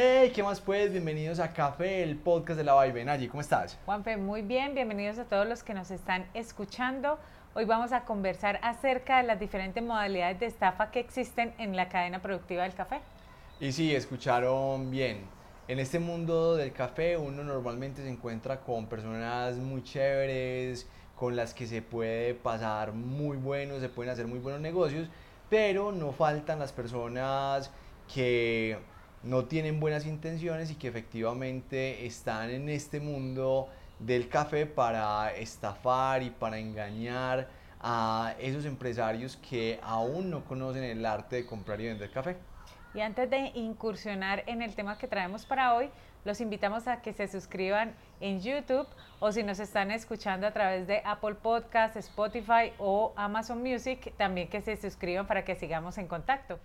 Hey, ¿qué más pues? Bienvenidos a Café, el podcast de la Vibe. Nayi, ¿cómo estás? Juanfe, muy bien, bienvenidos a todos los que nos están escuchando. Hoy vamos a conversar acerca de las diferentes modalidades de estafa que existen en la cadena productiva del café. Y sí, escucharon bien. En este mundo del café uno normalmente se encuentra con personas muy chéveres, con las que se puede pasar muy bueno, se pueden hacer muy buenos negocios, pero no faltan las personas que no tienen buenas intenciones y que efectivamente están en este mundo del café para estafar y para engañar a esos empresarios que aún no conocen el arte de comprar y vender café. Y antes de incursionar en el tema que traemos para hoy, los invitamos a que se suscriban en YouTube o si nos están escuchando a través de Apple Podcasts, Spotify o Amazon Music, también que se suscriban para que sigamos en contacto.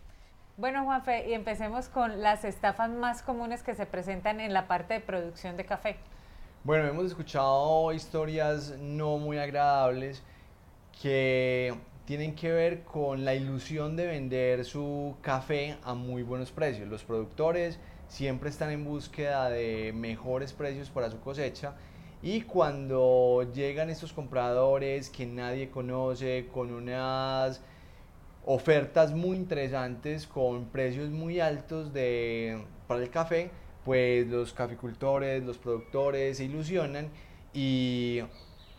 Bueno, Juanfe, y empecemos con las estafas más comunes que se presentan en la parte de producción de café. Bueno, hemos escuchado historias no muy agradables que tienen que ver con la ilusión de vender su café a muy buenos precios. Los productores siempre están en búsqueda de mejores precios para su cosecha y cuando llegan estos compradores que nadie conoce con unas ofertas muy interesantes con precios muy altos de, para el café, pues los caficultores, los productores se ilusionan y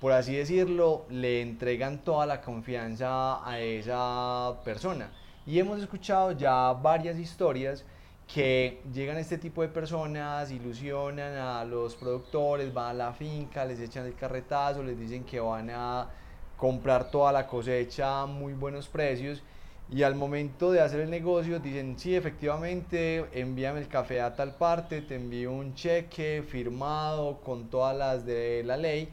por así decirlo, le entregan toda la confianza a esa persona. Y hemos escuchado ya varias historias que llegan este tipo de personas, ilusionan a los productores, van a la finca, les echan el carretazo, les dicen que van a comprar toda la cosecha a muy buenos precios y al momento de hacer el negocio dicen, sí, efectivamente, envíame el café a tal parte, te envío un cheque firmado con todas las de la ley.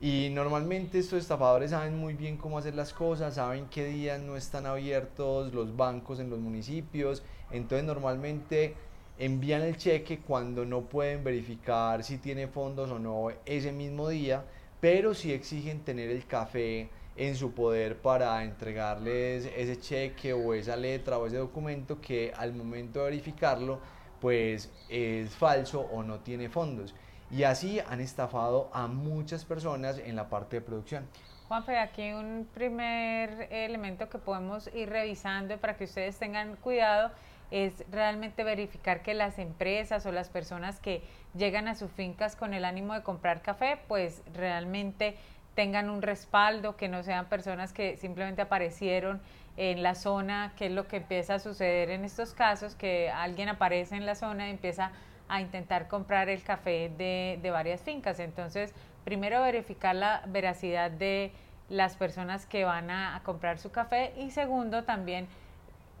Y normalmente estos estafadores saben muy bien cómo hacer las cosas, saben qué días no están abiertos los bancos en los municipios, entonces normalmente envían el cheque cuando no pueden verificar si tiene fondos o no ese mismo día, pero sí exigen tener el café en su poder para entregarles ese cheque o esa letra o ese documento que al momento de verificarlo pues es falso o no tiene fondos. Y así han estafado a muchas personas en la parte de producción. Juanfe, aquí un primer elemento que podemos ir revisando para que ustedes tengan cuidado es realmente verificar que las empresas o las personas que llegan a sus fincas con el ánimo de comprar café, pues realmente tengan un respaldo, que no sean personas que simplemente aparecieron en la zona, que es lo que empieza a suceder en estos casos, que alguien aparece en la zona y empieza a intentar comprar el café de, de varias fincas. Entonces, primero verificar la veracidad de las personas que van a, comprar su café y segundo también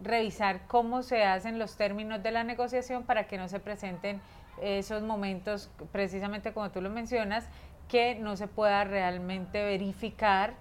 revisar cómo se hacen los términos de la negociación para que no se presenten esos momentos, precisamente como tú lo mencionas, que no se pueda realmente verificar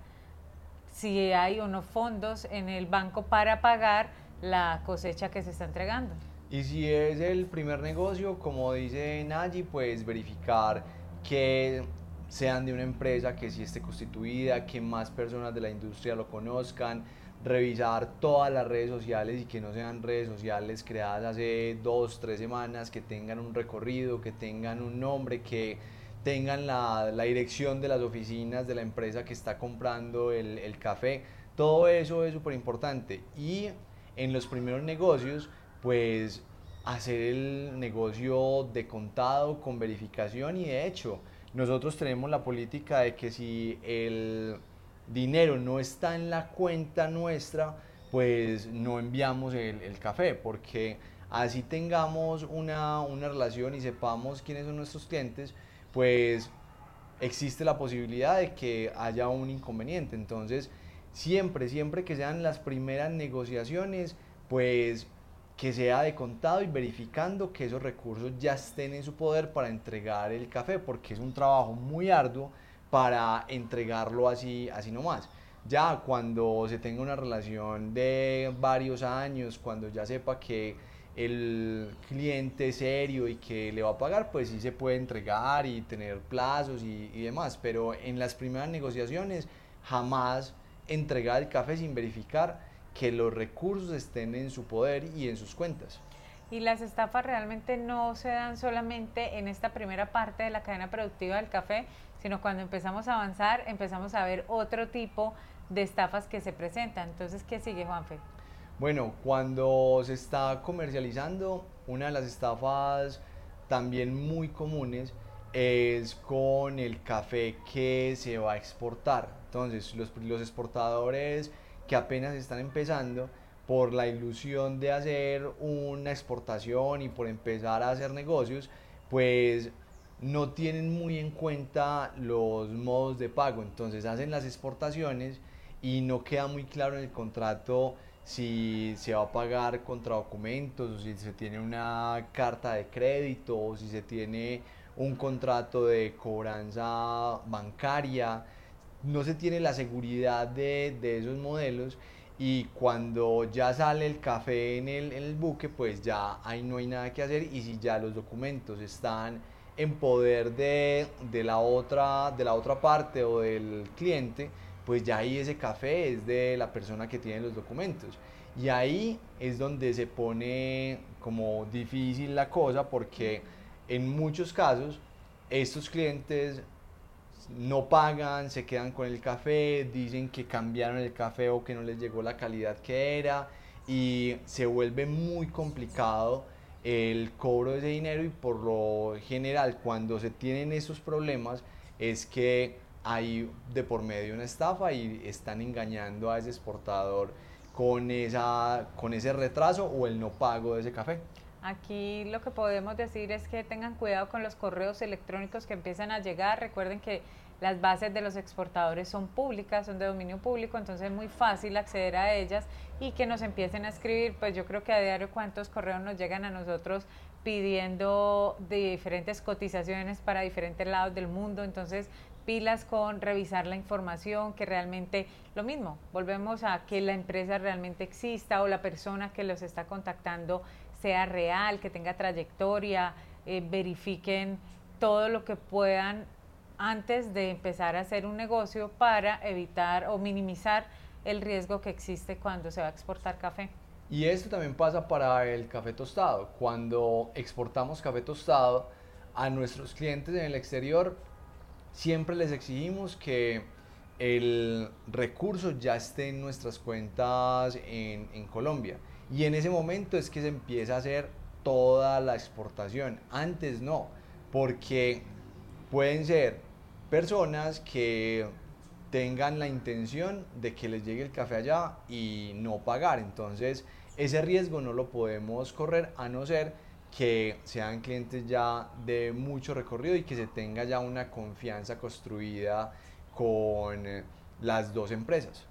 si hay o no fondos en el banco para pagar la cosecha que se está entregando. Y si es el primer negocio, como dice Nayi, pues verificar que sean de una empresa que sí esté constituida, que más personas de la industria lo conozcan, revisar todas las redes sociales y que no sean redes sociales creadas hace dos, tres semanas, que tengan un recorrido, que tengan un nombre, que tengan la, dirección de las oficinas de la empresa que está comprando el, el café. Todo eso es súper importante. Y en los primeros negocios, pues hacer el negocio de contado con verificación y de hecho nosotros tenemos la política de que si el dinero no está en la cuenta nuestra, pues no enviamos el, el café porque así tengamos una, una relación y sepamos quiénes son nuestros clientes, pues existe la posibilidad de que haya un inconveniente. Entonces, siempre, siempre que sean las primeras negociaciones, pues que sea de contado y verificando que esos recursos ya estén en su poder para entregar el café, porque es un trabajo muy arduo para entregarlo así, así nomás. Ya cuando se tenga una relación de varios años, cuando ya sepa que el cliente serio y que le va a pagar, pues sí se puede entregar y tener plazos y, y demás, pero en las primeras negociaciones jamás entregar el café sin verificar que los recursos estén en su poder y en sus cuentas. Y las estafas realmente no se dan solamente en esta primera parte de la cadena productiva del café, sino cuando empezamos a avanzar empezamos a ver otro tipo de estafas que se presentan. Entonces, ¿qué sigue, Juanfe? Bueno, cuando se está comercializando, una de las estafas también muy comunes es con el café que se va a exportar. Entonces, los, los exportadores que apenas están empezando, por la ilusión de hacer una exportación y por empezar a hacer negocios, pues no tienen muy en cuenta los modos de pago. Entonces hacen las exportaciones y no queda muy claro en el contrato si se va a pagar contra documentos o si se tiene una carta de crédito o si se tiene un contrato de cobranza bancaria. No se tiene la seguridad de, de esos modelos y cuando ya sale el café en el, en el buque, pues ya ahí no hay nada que hacer y si ya los documentos están en poder de, de, la otra, de la otra parte o del cliente, pues ya ahí ese café es de la persona que tiene los documentos. Y ahí es donde se pone como difícil la cosa porque en muchos casos estos clientes no pagan, se quedan con el café, dicen que cambiaron el café o que no les llegó la calidad que era y se vuelve muy complicado el cobro de ese dinero y por lo general cuando se tienen esos problemas es que hay de por medio una estafa y están engañando a ese exportador con, esa, con ese retraso o el no pago de ese café. Aquí lo que podemos decir es que tengan cuidado con los correos electrónicos que empiezan a llegar. Recuerden que las bases de los exportadores son públicas, son de dominio público, entonces es muy fácil acceder a ellas y que nos empiecen a escribir, pues yo creo que a diario cuántos correos nos llegan a nosotros pidiendo diferentes cotizaciones para diferentes lados del mundo, entonces pilas con revisar la información, que realmente lo mismo, volvemos a que la empresa realmente exista o la persona que los está contactando sea real, que tenga trayectoria, eh, verifiquen todo lo que puedan antes de empezar a hacer un negocio para evitar o minimizar el riesgo que existe cuando se va a exportar café. Y esto también pasa para el café tostado. Cuando exportamos café tostado a nuestros clientes en el exterior, siempre les exigimos que el recurso ya esté en nuestras cuentas en, Colombia. Y en ese momento es que se empieza a hacer toda la exportación. Antes no, porque pueden ser personas que tengan la intención de que les llegue el café allá y no pagar. Entonces, ese riesgo no lo podemos correr a no ser que sean clientes ya de mucho recorrido y que se tenga ya una confianza construida con eh, las dos empresas.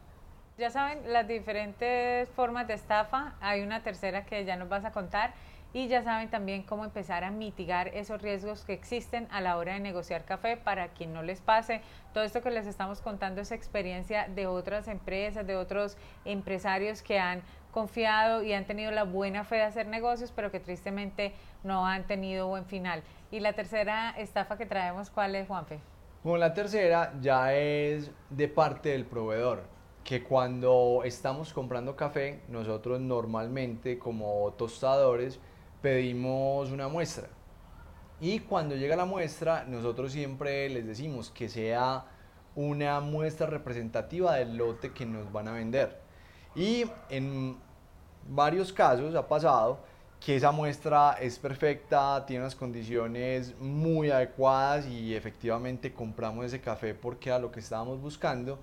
Ya saben las diferentes formas de estafa. Hay una tercera que ya nos vas a contar y ya saben también cómo empezar a mitigar esos riesgos que existen a la hora de negociar café para que no les pase. Todo esto que les estamos contando es experiencia de otras empresas, de otros empresarios que han confiado y han tenido la buena fe de hacer negocios, pero que tristemente no han tenido buen final. Y la tercera estafa que traemos, ¿cuál es, Juanfe? Bueno, la tercera ya es de parte del proveedor, que cuando estamos comprando café, nosotros normalmente como tostadores, pedimos una muestra. Y cuando llega la muestra, nosotros siempre les decimos que sea una muestra representativa del lote que nos van a vender. Y en varios casos ha pasado que esa muestra es perfecta, tiene unas condiciones muy adecuadas y efectivamente compramos ese café porque era lo que estábamos buscando,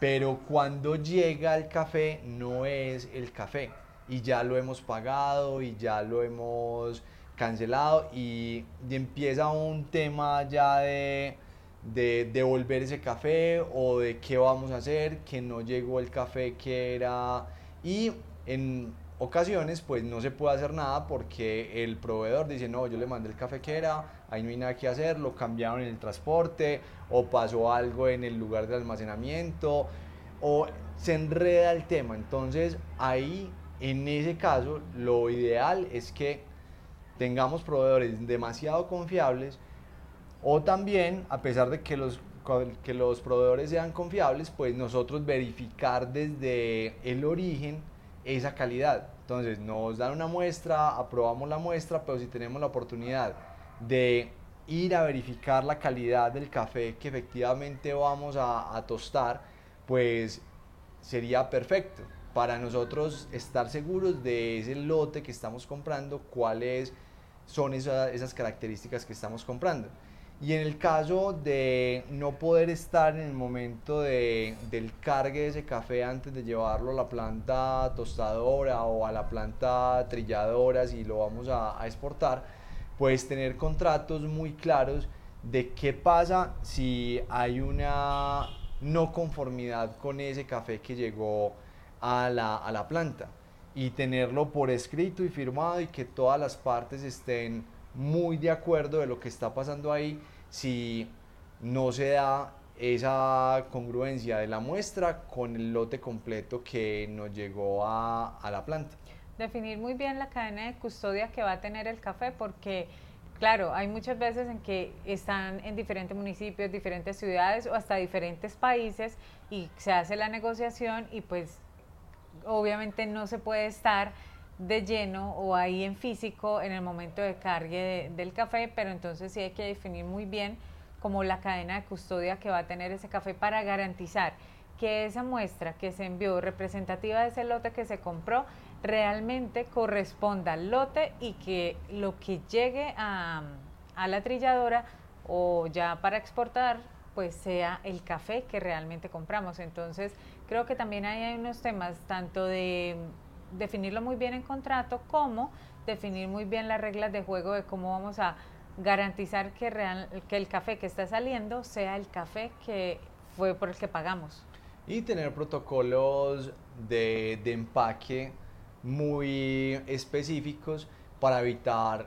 pero cuando llega el café no es el café y ya lo hemos pagado y ya lo hemos cancelado y, empieza un tema ya de, de devolver ese café o de qué vamos a hacer, que no llegó el café que era y en ocasiones pues no se puede hacer nada porque el proveedor dice no, yo le mandé el café que era, ahí no hay nada que hacer, lo cambiaron en el transporte o pasó algo en el lugar de almacenamiento o se enreda el tema, entonces ahí en ese caso, lo ideal es que tengamos proveedores demasiado confiables o también, a pesar de que los, que los proveedores sean confiables, pues nosotros verificar desde el origen esa calidad. Entonces nos dan una muestra, aprobamos la muestra, pero si tenemos la oportunidad de ir a verificar la calidad del café que efectivamente vamos a, tostar, pues sería perfecto para nosotros estar seguros de ese lote que estamos comprando, cuáles son esas características que estamos comprando. Y en el caso de no poder estar en el momento de, del cargue de ese café antes de llevarlo a la planta tostadora o a la planta trilladora si lo vamos a, a exportar, pues tener contratos muy claros de qué pasa si hay una no conformidad con ese café que llegó a la, a la planta. Y tenerlo por escrito y firmado y que todas las partes estén muy de acuerdo de lo que está pasando ahí si no se da esa congruencia de la muestra con el lote completo que nos llegó a, a la planta. Definir muy bien la cadena de custodia que va a tener el café porque Claro, hay muchas veces en que están en diferentes municipios, diferentes ciudades o hasta diferentes países y se hace la negociación y pues obviamente no se puede estar de lleno o ahí en físico en el momento de cargue del café, pero entonces sí hay que definir muy bien como la cadena de custodia que va a tener ese café para garantizar que esa muestra que se envió representativa de ese lote que se compró realmente corresponda al lote y que lo que llegue a, a la trilladora o ya para exportar pues sea el café que realmente compramos. Entonces creo que también ahí hay unos temas tanto de definirlo muy bien en contrato, como definir muy bien las reglas de juego de cómo vamos a garantizar que, real, que el café que está saliendo sea el café que fue por el que pagamos. Y tener protocolos de, de empaque muy específicos para evitar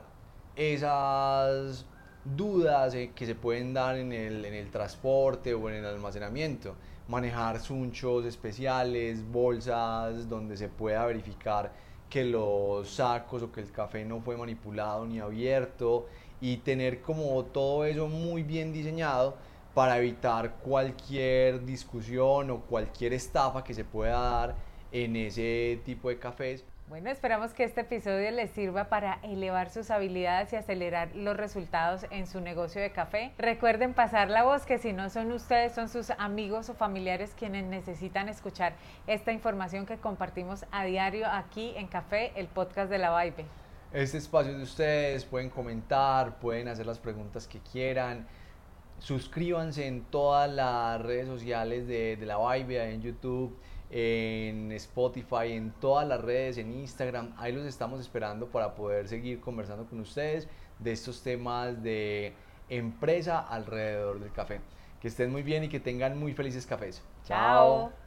esas dudas eh, que se pueden dar en el, en el transporte o en el almacenamiento manejar sunchos especiales, bolsas donde se pueda verificar que los sacos o que el café no fue manipulado ni abierto y tener como todo eso muy bien diseñado para evitar cualquier discusión o cualquier estafa que se pueda dar en ese tipo de cafés. Bueno, esperamos que este episodio les sirva para elevar sus habilidades y acelerar los resultados en su negocio de café. Recuerden pasar la voz que si no son ustedes, son sus amigos o familiares quienes necesitan escuchar esta información que compartimos a diario aquí en Café, el podcast de la Vibe. Este espacio de ustedes, pueden comentar, pueden hacer las preguntas que quieran. Suscríbanse en todas las redes sociales de, de la Vibe, en YouTube en Spotify, en todas las redes, en Instagram. Ahí los estamos esperando para poder seguir conversando con ustedes de estos temas de empresa alrededor del café. Que estén muy bien y que tengan muy felices cafés. Chao.